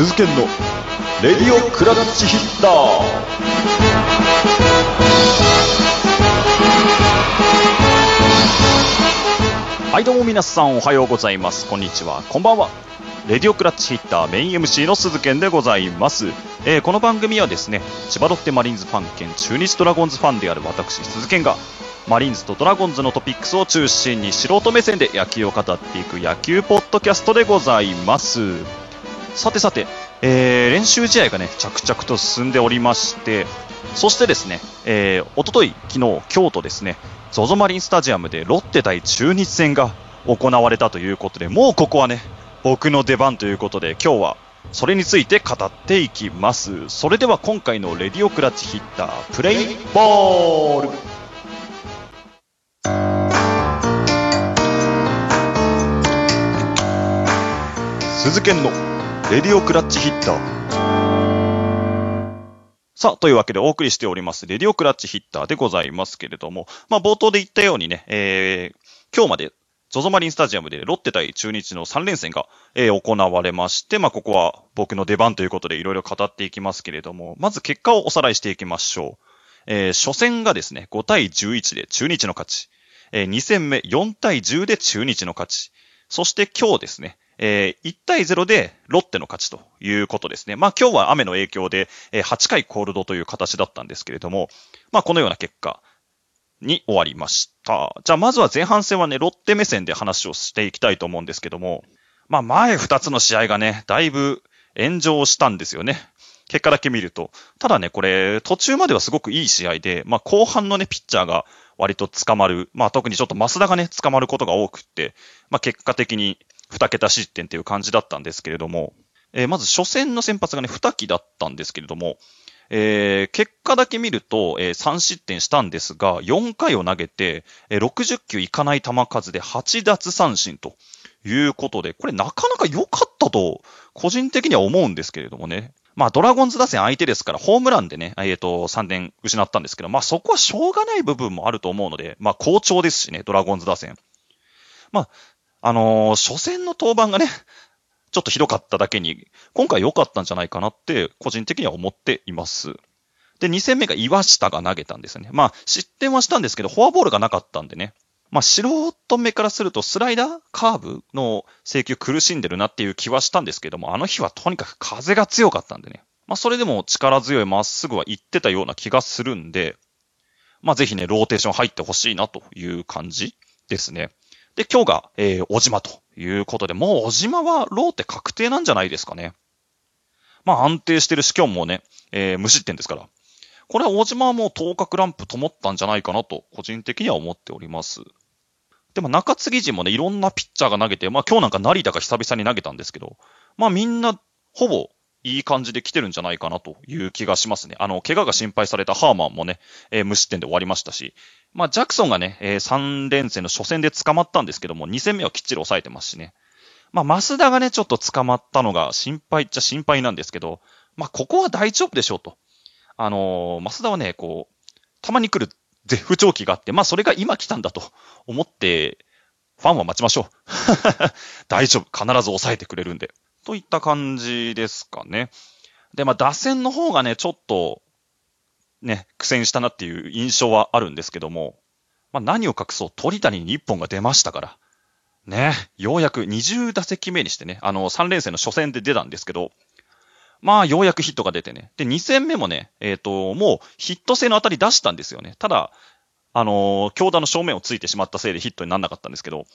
鈴研の。レディオクラッチヒッター。はいどうも皆さんおはようございます。こんにちは。こんばんは。レディオクラッチヒッターメイン MC の鈴研でございます、えー、この番組はですね千葉ロッテマリーンズファン兼中日ドラゴンズファンである私鈴研がマリーンズとドラゴンズのトピックスを中心に素人目線で野球を語っていく野球ポッドキャストでございます。さてさて、えー、練習試合がね、着々と進んでおりまして、そしてですね、えー、おととい、昨日、今日とですね、ZOZO マリンスタジアムでロッテ対中日戦が行われたということで、もうここはね、僕の出番ということで、今日はそれについて語っていきます。それでは今回のレディオクラッチヒッター、プレイボール鈴研のレディオクラッチヒッター。さあ、というわけでお送りしております、レディオクラッチヒッターでございますけれども、まあ、冒頭で言ったようにね、えー、今日まで、ゾゾマリンスタジアムでロッテ対中日の3連戦が、えー、行われまして、まあ、ここは僕の出番ということでいろいろ語っていきますけれども、まず結果をおさらいしていきましょう。えー、初戦がですね、5対11で中日の勝ち。えー、2戦目4対10で中日の勝ち。そして今日ですね、え、1対0でロッテの勝ちということですね。まあ今日は雨の影響で、え、8回コールドという形だったんですけれども、まあこのような結果に終わりました。じゃあまずは前半戦はね、ロッテ目線で話をしていきたいと思うんですけども、まあ前2つの試合がね、だいぶ炎上したんですよね。結果だけ見ると。ただね、これ、途中まではすごくいい試合で、まあ後半のね、ピッチャーが割と捕まる。まあ特にちょっと増田がね、捕まることが多くって、まあ結果的に2桁失点という感じだったんですけれども、えー、まず初戦の先発がね、2期だったんですけれども、えー、結果だけ見ると、えー、3失点したんですが、4回を投げて、えー、60球いかない球数で8奪三振ということで、これなかなか良かったと、個人的には思うんですけれどもね。まあ、ドラゴンズ打線相手ですから、ホームランでね、えっ、ー、と、3点失ったんですけど、まあ、そこはしょうがない部分もあると思うので、まあ、好調ですしね、ドラゴンズ打線。まあ、あのー、初戦の登板がね、ちょっとひどかっただけに、今回良かったんじゃないかなって、個人的には思っています。で、2戦目が岩下が投げたんですよね。まあ、失点はしたんですけど、フォアボールがなかったんでね。まあ、素人目からすると、スライダーカーブの請求苦しんでるなっていう気はしたんですけども、あの日はとにかく風が強かったんでね。まあ、それでも力強いまっすぐは行ってたような気がするんで、まあ、ぜひね、ローテーション入ってほしいなという感じですね。で、今日が、えー、小島ということで、もう小島はローテ確定なんじゃないですかね。まあ安定してる試験もね、えー、無失点ですから。これは小島はもう頭角ランプ灯ったんじゃないかなと、個人的には思っております。でも中継ぎ陣もね、いろんなピッチャーが投げて、まあ今日なんか成田が久々に投げたんですけど、まあみんな、ほぼいい感じで来てるんじゃないかなという気がしますね。あの、怪我が心配されたハーマンもね、えー、無失点で終わりましたし、まあ、ジャクソンがね、えー、3連戦の初戦で捕まったんですけども、2戦目はきっちり抑えてますしね。まあ、増田がね、ちょっと捕まったのが心配っちゃ心配なんですけど、まあ、ここは大丈夫でしょうと。あのー、増田はね、こう、たまに来る絶不調期があって、まあ、それが今来たんだと思って、ファンは待ちましょう。大丈夫。必ず抑えてくれるんで。といった感じですかね。で、まあ、打線の方がね、ちょっと、ね、苦戦したなっていう印象はあるんですけども、まあ、何を隠そう、鳥谷に1本が出ましたから。ね、ようやく20打席目にしてね、あの、3連戦の初戦で出たんですけど、まあ、ようやくヒットが出てね。で、2戦目もね、えっ、ー、と、もうヒット性の当たり出したんですよね。ただ、あの強打の正面をついてしまったせいでヒットにならなかったんですけど、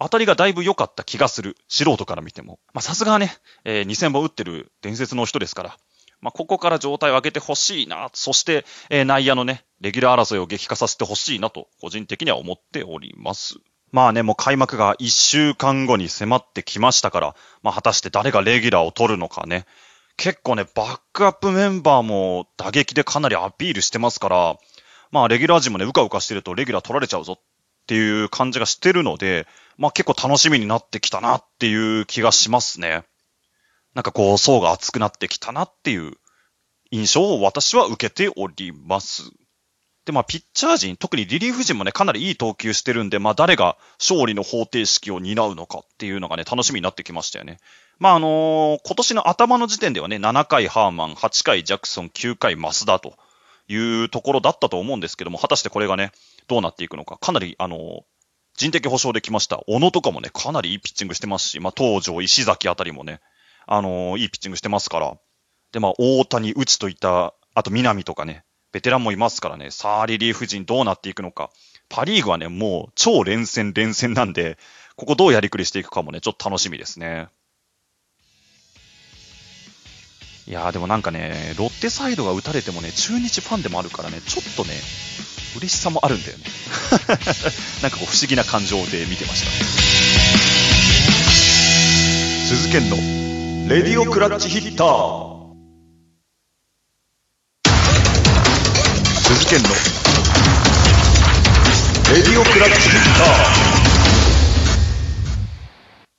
当たりがだいぶ良かった気がする。素人から見ても。まあ、さすがね、えー、2000本打ってる伝説の人ですから。まあ、ここから状態を上げてほしいな。そして、えー、内野のね、レギュラー争いを激化させてほしいなと、個人的には思っております。まあね、もう開幕が1週間後に迫ってきましたから、まあ果たして誰がレギュラーを取るのかね。結構ね、バックアップメンバーも打撃でかなりアピールしてますから、まあレギュラー陣もね、うかうかしてるとレギュラー取られちゃうぞっていう感じがしてるので、まあ結構楽しみになってきたなっていう気がしますね。なんかこう、層が厚くなってきたなっていう印象を私は受けております。で、まあ、ピッチャー陣、特にリリーフ陣もね、かなりいい投球してるんで、まあ、誰が勝利の方程式を担うのかっていうのがね、楽しみになってきましたよね。まあ、あのー、今年の頭の時点ではね、7回ハーマン、8回ジャクソン、9回増田というところだったと思うんですけども、果たしてこれがね、どうなっていくのか、かなり、あのー、人的保障できました。小野とかもね、かなりいいピッチングしてますし、まあ、東条、石崎あたりもね、あの、いいピッチングしてますから。で、まあ、大谷、内といった、あと南とかね、ベテランもいますからね、さあリリーフ陣どうなっていくのか。パリーグはね、もう超連戦連戦なんで、ここどうやりくりしていくかもね、ちょっと楽しみですね。いやーでもなんかね、ロッテサイドが打たれてもね、中日ファンでもあるからね、ちょっとね、嬉しさもあるんだよね。なんかこう不思議な感情で見てました。鈴研のレディオクラッチヒッター。鈴研のレディオクラッチヒッター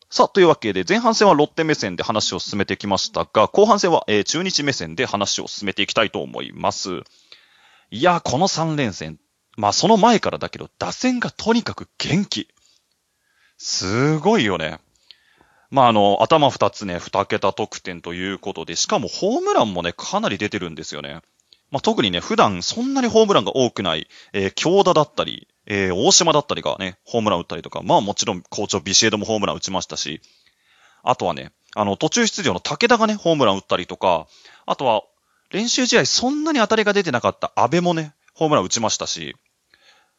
さあ、というわけで、前半戦はロッテ目線で話を進めてきましたが、後半戦は、えー、中日目線で話を進めていきたいと思います。いやー、この3連戦、まあその前からだけど、打線がとにかく元気。すごいよね。まああの、頭2つね、2桁得点ということで、しかもホームランもね、かなり出てるんですよね。まあ、特にね、普段そんなにホームランが多くない、えー、京田だったり、えー、大島だったりがね、ホームラン打ったりとか、まあもちろん校長ビシエドもホームラン打ちましたし、あとはね、あの、途中出場の武田がね、ホームラン打ったりとか、あとは、練習試合そんなに当たりが出てなかった安倍もね、ホームラン打ちましたし、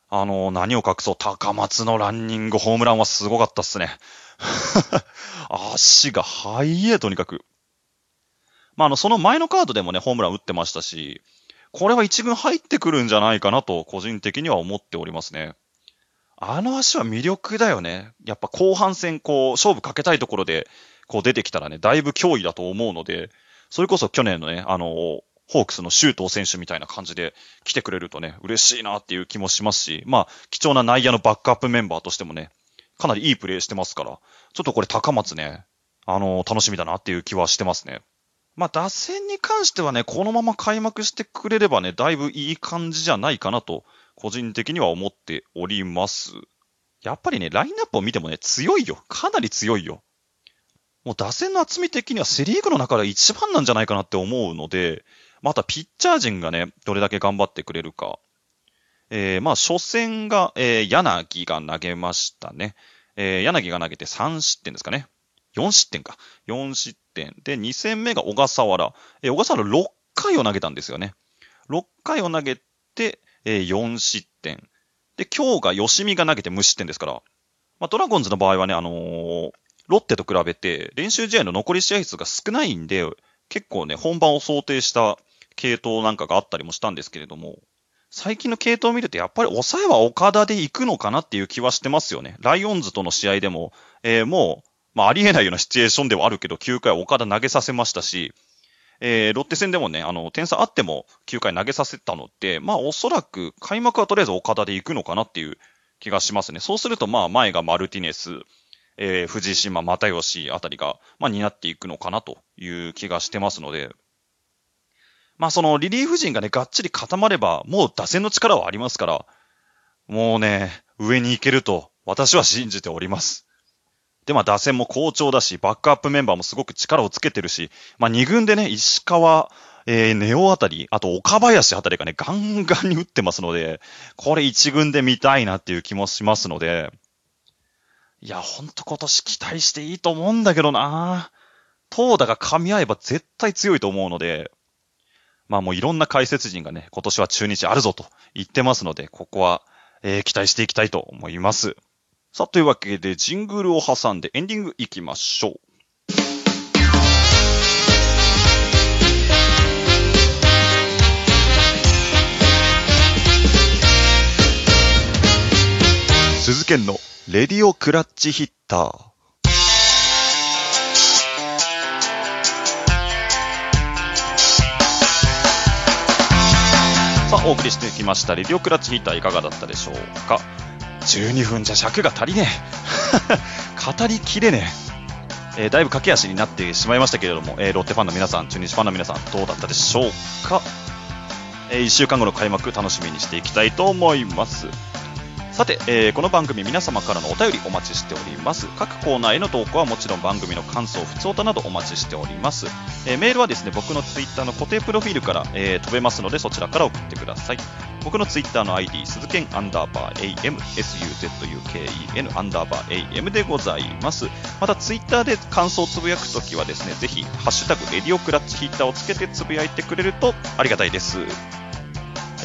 あの、何を隠そう、高松のランニングホームランはすごかったっすね。足が速いとにかく。まあ、あの、その前のカードでもね、ホームラン打ってましたし、これは一軍入ってくるんじゃないかなと、個人的には思っておりますね。あの足は魅力だよね。やっぱ後半戦、こう、勝負かけたいところで、こう出てきたらね、だいぶ脅威だと思うので、それこそ去年のね、あの、ホークスの周東選手みたいな感じで来てくれるとね、嬉しいなっていう気もしますし、まあ、貴重な内野のバックアップメンバーとしてもね、かなりいいプレーしてますから、ちょっとこれ高松ね、あの、楽しみだなっていう気はしてますね。まあ、打線に関してはね、このまま開幕してくれればね、だいぶいい感じじゃないかなと、個人的には思っております。やっぱりね、ラインナップを見てもね、強いよ。かなり強いよ。もう打線の厚み的にはセリーグの中で一番なんじゃないかなって思うので、またピッチャー陣がね、どれだけ頑張ってくれるか。えー、まあ、初戦が、えー、柳が投げましたね。えー、柳が投げて3失点ですかね。4失点か。4失点。で、2戦目が小笠原。えー、小笠原6回を投げたんですよね。6回を投げて、えー、4失点。で、今日が吉見が投げて無失点ですから。まあ、ドラゴンズの場合はね、あのー、ロッテと比べて練習試合の残り試合数が少ないんで、結構ね、本番を想定した系統なんかがあったりもしたんですけれども、最近の系統を見るとやっぱり抑えは岡田で行くのかなっていう気はしてますよね。ライオンズとの試合でも、えー、もう、まあ、ありえないようなシチュエーションではあるけど、9回岡田投げさせましたし、えー、ロッテ戦でもね、あの、点差あっても9回投げさせたので、まあ、おそらく開幕はとりあえず岡田で行くのかなっていう気がしますね。そうすると、まあ、前がマルティネス、えー、藤島、又吉あたりが、まあ、担っていくのかなという気がしてますので、まあ、そのリリーフ陣がね、がっちり固まれば、もう打線の力はありますから、もうね、上に行けると、私は信じております。で、まあ打線も好調だし、バックアップメンバーもすごく力をつけてるし、まあ2軍でね、石川、えー、ネオあたり、あと岡林あたりがね、ガンガンに打ってますので、これ1軍で見たいなっていう気もしますので、いや、ほんと今年期待していいと思うんだけどな投打が噛み合えば絶対強いと思うので、まあもういろんな解説陣がね、今年は中日あるぞと言ってますので、ここは、えー、期待していきたいと思います。さあ、というわけで、ジングルを挟んでエンディングいきましょう。鈴研のレディオクラッチヒッター。さあ、お送りしてきました、レディオクラッチヒーターいかがだったでしょうか12分じゃ尺が足りねえ。語りきれねえ。えー、だいぶ駆け足になってしまいましたけれども、えー、ロッテファンの皆さん、中日ファンの皆さん、どうだったでしょうかえー、1週間後の開幕楽しみにしていきたいと思います。さて、えー、この番組皆様からのお便りお待ちしております。各コーナーへの投稿はもちろん番組の感想、ふつおたなどお待ちしております。えー、メールはですね、僕のツイッターの固定プロフィールから、えー、飛べますのでそちらから送ってください。僕のツイッターの ID、鈴剣アンダーバー AM、SUZUKEN アンダーバー AM でございます。またツイッターで感想をつぶやくときはですね、ぜひ、ハッシュタグレディオクラッチヒーターをつけてつぶやいてくれるとありがたいです。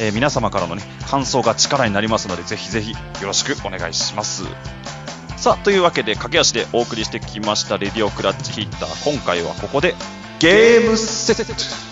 えー、皆様からのね、感想が力になりますので、ぜひぜひよろしくお願いします。さあ、というわけで、駆け足でお送りしてきました、レディオクラッチヒッター。今回はここで、ゲームセット